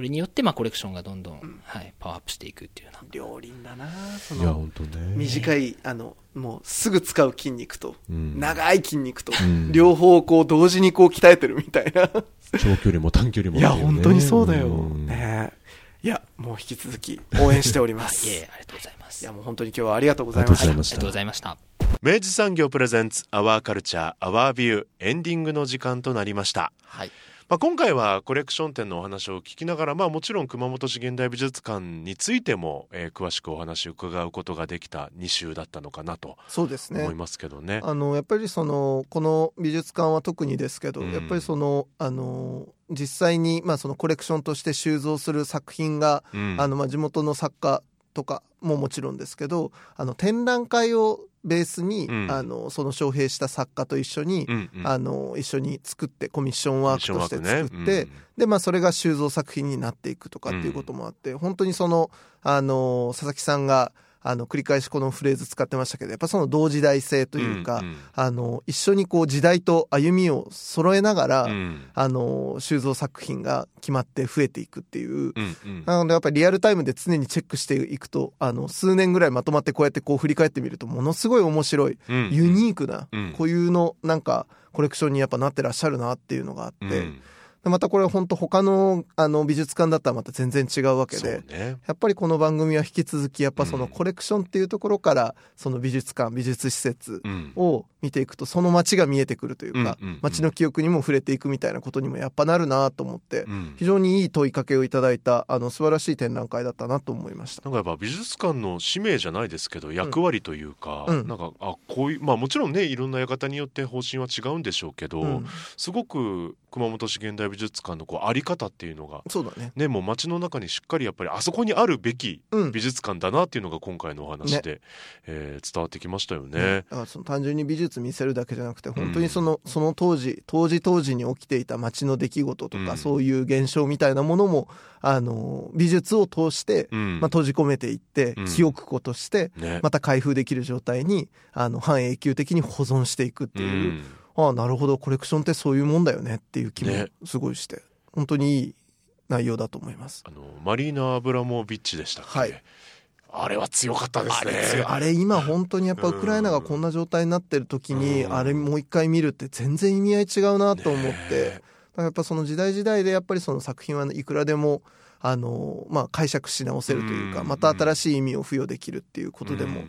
れによって、まあ、コレクションがどんどん、うん、はい、パワーアップしていくっていうような。両輪だなそのいや、本当ね。短い、あの、もうすぐ使う筋肉と、うん、長い筋肉と、うん、両方こう同時にこう鍛えてるみたいな。長距離も短距離も、ね、いや、本当にそうだよ。ねいや、もう引き続き応援しております。いえ、ありがとうございます。いや、もう本当に今日はありがとうございました。ありがとうございました。明治産業プレゼンツアワーカルチャーアワービューエンディングの時間となりました。はい。まあ、今回はコレクション展のお話を聞きながら、まあ、もちろん熊本市現代美術館についても、えー、詳しくお話を伺うことができた2週だったのかなとそうですね。思いますけどね。あのやっぱりそのこの美術館は特にですけど、うん、やっぱりそのあの実際に、まあ、そのコレクションとして収蔵する作品が、うん、あのまあ地元の作家とかももちろんですけどあの展覧会をベースに、うん、あのその招聘した作家と一緒に、うんうん、あの一緒に作ってコミッションワークとして作って、ねうん、でまあ、それが収蔵作品になっていくとかっていうこともあって、うん、本当にそのあの佐々木さんがあの繰り返しこのフレーズ使ってましたけどやっぱその同時代性というか、うんうん、あの一緒にこう時代と歩みを揃えながら、うん、あの収蔵作品が決まって増えていくっていう、うんうん、なのでやっぱりリアルタイムで常にチェックしていくとあの数年ぐらいまとまってこうやってこう振り返ってみるとものすごい面白い、うん、ユニークな固有のなんかコレクションにやっぱなってらっしゃるなっていうのがあって。またこれは本当他のあの美術館だったらまた全然違うわけで、ね、やっぱりこの番組は引き続きやっぱそのコレクションっていうところからその美術館美術施設を見ていくとその街が見えてくるというか、街の記憶にも触れていくみたいなことにもやっぱなるなと思って、非常にいい問いかけをいただいたあの素晴らしい展覧会だったなと思いました。なんかやっぱ美術館の使命じゃないですけど役割というか、うん、なんかあこういうまあもちろんねいろんな館によって方針は違うんでしょうけど、うん、すごく熊本市現代美術館のこうあり方っていうのがそうだね。ねもう街の中にしっかりやっぱりあそこにあるべき美術館だなっていうのが今回のお話で、ね。えー、伝わってきましたよね。ね。だからその単純に美術見せるだけじゃなくて本当にその,、その当時当時当時に起きていた街の出来事とか、そういう現象みたいなものもあの美術を通して、まあ、閉じ込めていって、記憶庫として、また開封できる状態にあの半永久的に保存していくっていう、ああなるほどコレクションってそういうもんだよねっていう気もすごいして、ね、本当にいい内容だと思います。あのマリーナ・アブラモビッチでしたっけ、はい、あれは強かったですね。あれ今本当にやっぱウクライナがこんな状態になってる時に、あれもう一回見るって全然意味合い違うなと思って、やっぱその時代時代でやっぱりその作品はいくらでもあの、まあ、解釈し直せるというか、また新しい意味を付与できるっていうことでも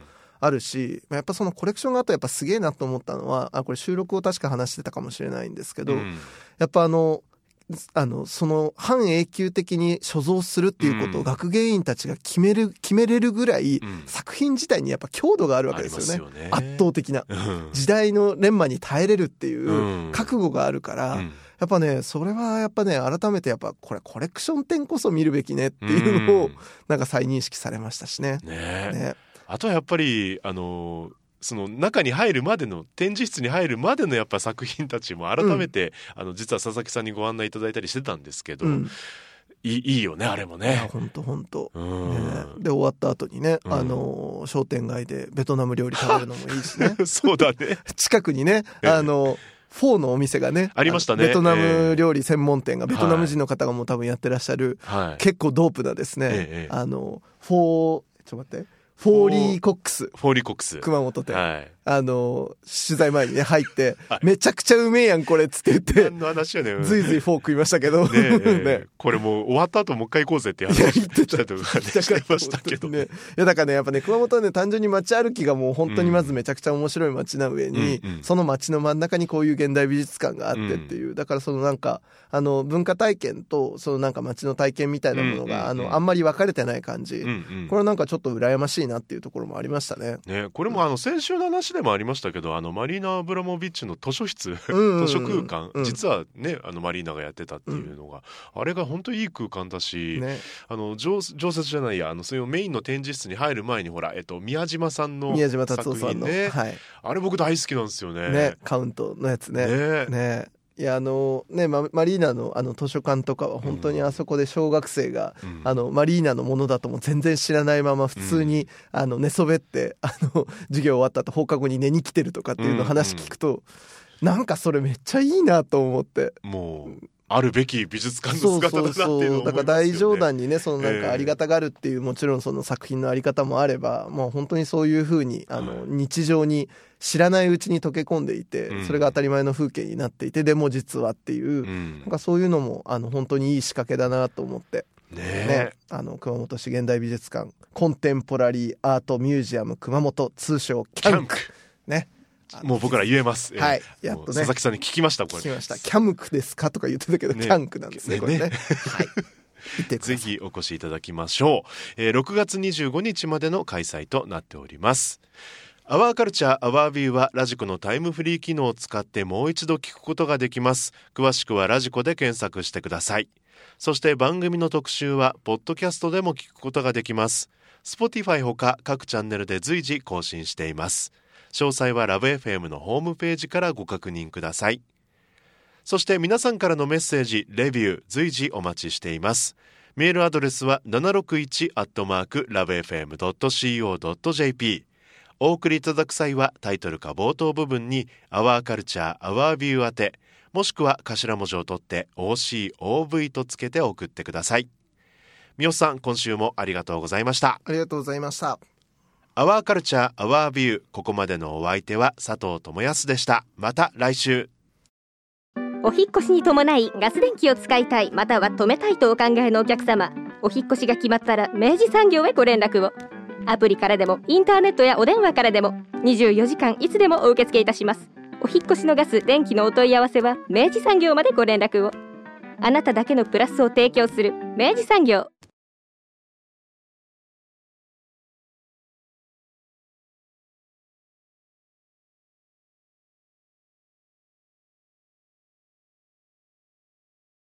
あるし、やっぱそのコレクションがあったやっぱすげえなと思ったのはあこれ収録を確か話してたかもしれないんですけど、やっぱあのあのその半永久的に所蔵するっていうことを学芸員たちが決める決めれるぐらい、作品自体にやっぱ強度があるわけですよね、ね、圧倒的な、時代の錬磨に耐えれるっていう覚悟があるから、やっぱねそれはやっぱね改めてやっぱこれコレクション展こそ見るべきねっていうのをなんか再認識されましたしね。ね。ねあとはやっぱりあのその中に入るまでの展示室に入るまでのやっぱ作品たちも改めて、うん、あの実は佐々木さんにご案内いただいたりしてたんですけど、うん、いいいいよねあれもね。本当本当。で終わった後にね、うん、あの商店街でベトナム料理食べるのもいいしね。そうだね。近くにねあの。フォーのお店がねありましたね。ベトナム料理専門店が、ベトナム人の方がもう多分やってらっしゃる、はい、結構ドープなですね、ええ、あのフォーちょっと待ってフォーリーコックス。フォーリーコックス。熊本店。はい。あの、取材前にね、入って、めちゃくちゃうめえやん、これっつって言って、何の話やねずいずいフォー食いましたけど、ねね これもう終わった後もう一回行こうぜって話したとかしてましたけど。ね、いや、だからね、やっぱね、熊本はね、単純に街歩きがもう本当にまずめちゃくちゃ面白い街な上に、うん、その街の真ん中にこういう現代美術館があってっていう、だからそのなんか、あの、文化体験と、そのなんか街の体験みたいなものが、あの、あんまり分かれてない感じ、これなんかちょっと羨ましいなっていうところもありましたね。ね、これもあの、先週の話でもありましたけど、あのマリーナ・アブラモビッチの図書室、図書空間、うん、実はねあのマリーナがやってたっていうのが、うん、あれが本当いい空間だし、ね、あの常常設じゃないやあのそういうメインの展示室に入る前にほら、えっと、宮島さんの宮島達夫さんの、ね、はい、あれ僕大好きなんですよね。ね。カウントのやつね。ね。ねいやあのねママリーナのあの図書館とかは本当にあそこで小学生が、うん、あのマリーナのものだとも全然知らないまま普通に、うん、あの寝そべってあの授業終わった後放課後に寝に来てるとかっていうの話聞くと、うん。うん、なんかそれめっちゃいいなと思って。もうあるべき美術館の姿だなっていうだから大冗談にねそのなんかありがたがるっていう、もちろんその作品のあり方もあればもう本当にそういうふうにあの、日常に知らないうちに溶け込んでいて、それが当たり前の風景になっていてでも実はっていう、なんかそういうのもあの本当にいい仕掛けだなと思って。ねねあの熊本市現代美術館コンテンポラリーアートミュージアム熊本通称キャンクねもう僕ら言えます。はい。やっとね。佐々木さんに聞きました、これ。聞きました。キャムクですかとか言ってたけど、キャンクなんですね、これね。はい。ぜひお越しいただきましょう、えー、6月25日までの開催となっておりますアワーカルチャーアワービューはラジコのタイムフリー機能を使ってもう一度聞くことができます。詳しくはラジコで検索してください。そして番組の特集はポッドキャストでも聞くことができます。Spotify ほか各チャンネルで随時更新しています。詳細はラブ f m のホームページからご確認ください。そして皆さんからのメッセージレビュー随時お待ちしています。メールアドレスは761アットマークラブ FM.co.jp お送りいただく際はタイトルか冒頭部分に「アワーカルチャーアワービュー宛て」もしくは頭文字を取って OCOV とつけて送ってください。三好さん今週もありがとうございました。ありがとうございました。アワーカルチャーアワービューここまでのお相手は佐藤智康でした。また来週。お引越しに伴いガス電気を使いたいまたは止めたいとお考えのお客様。お引越しが決まったら明治産業へご連絡をアプリからでもインターネットやお電話からでも24時間いつでもお受け付けいたします。お引越しのガス電気のお問い合わせは明治産業までご連絡を。あなただけのプラスを提供する明治産業。